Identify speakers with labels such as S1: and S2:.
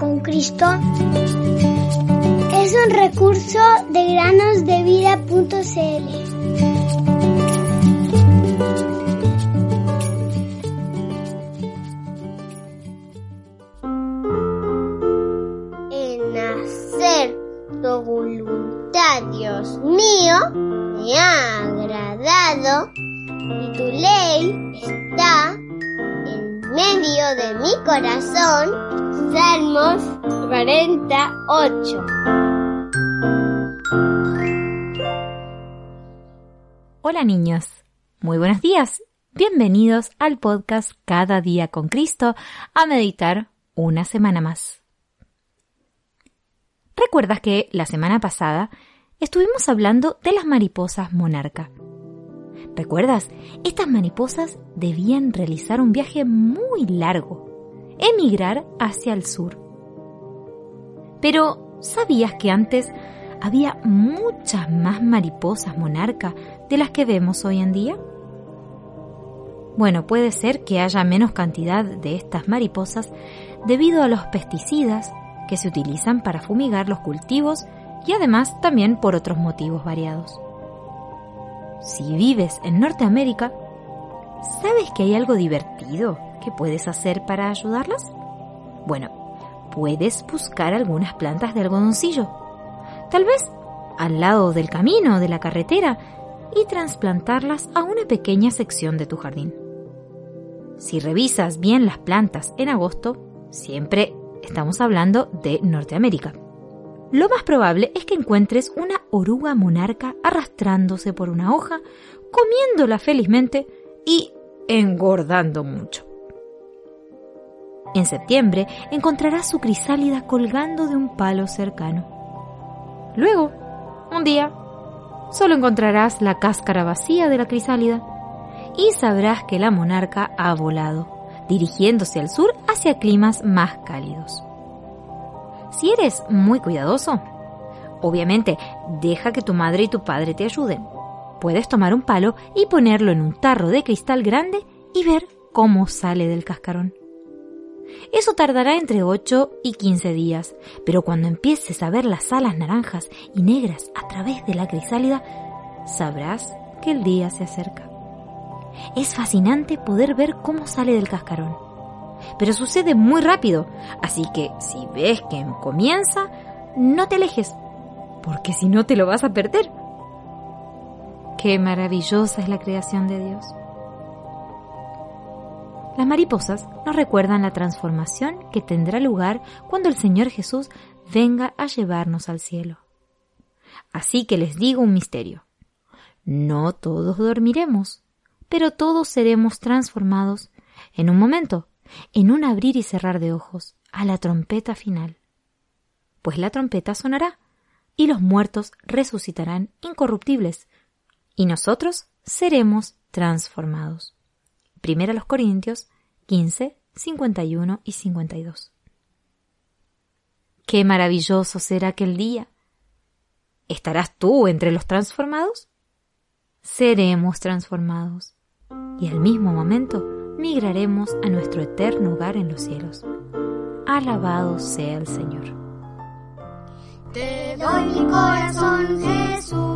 S1: con Cristo es un recurso de granosdevida.cl.
S2: En hacer tu voluntad, Dios mío, me ha agradado y tu ley está en medio de mi corazón. Salmos 48.
S3: Hola niños, muy buenos días. Bienvenidos al podcast Cada día con Cristo a meditar una semana más. ¿Recuerdas que la semana pasada estuvimos hablando de las mariposas monarca? ¿Recuerdas? Estas mariposas debían realizar un viaje muy largo, emigrar hacia el sur. Pero, ¿sabías que antes había muchas más mariposas monarca de las que vemos hoy en día? Bueno, puede ser que haya menos cantidad de estas mariposas debido a los pesticidas que se utilizan para fumigar los cultivos y además también por otros motivos variados. Si vives en Norteamérica, ¿sabes que hay algo divertido que puedes hacer para ayudarlas? Bueno, puedes buscar algunas plantas de algodoncillo, tal vez al lado del camino de la carretera, y trasplantarlas a una pequeña sección de tu jardín. Si revisas bien las plantas en agosto, siempre estamos hablando de Norteamérica. Lo más probable es que encuentres una oruga monarca arrastrándose por una hoja, comiéndola felizmente y engordando mucho. En septiembre encontrarás su crisálida colgando de un palo cercano. Luego, un día, solo encontrarás la cáscara vacía de la crisálida y sabrás que la monarca ha volado, dirigiéndose al sur hacia climas más cálidos. Si eres muy cuidadoso, obviamente deja que tu madre y tu padre te ayuden. Puedes tomar un palo y ponerlo en un tarro de cristal grande y ver cómo sale del cascarón. Eso tardará entre 8 y 15 días, pero cuando empieces a ver las alas naranjas y negras a través de la crisálida, sabrás que el día se acerca. Es fascinante poder ver cómo sale del cascarón. Pero sucede muy rápido, así que si ves que comienza, no te alejes, porque si no te lo vas a perder. Qué maravillosa es la creación de Dios. Las mariposas nos recuerdan la transformación que tendrá lugar cuando el Señor Jesús venga a llevarnos al cielo. Así que les digo un misterio. No todos dormiremos, pero todos seremos transformados en un momento, en un abrir y cerrar de ojos, a la trompeta final. Pues la trompeta sonará, y los muertos resucitarán incorruptibles, y nosotros seremos transformados. Primera los Corintios 15, 51 y 52. Qué maravilloso será aquel día. ¿Estarás tú entre los transformados? Seremos transformados y al mismo momento migraremos a nuestro eterno hogar en los cielos. Alabado sea el Señor.
S4: Te doy mi corazón, Jesús.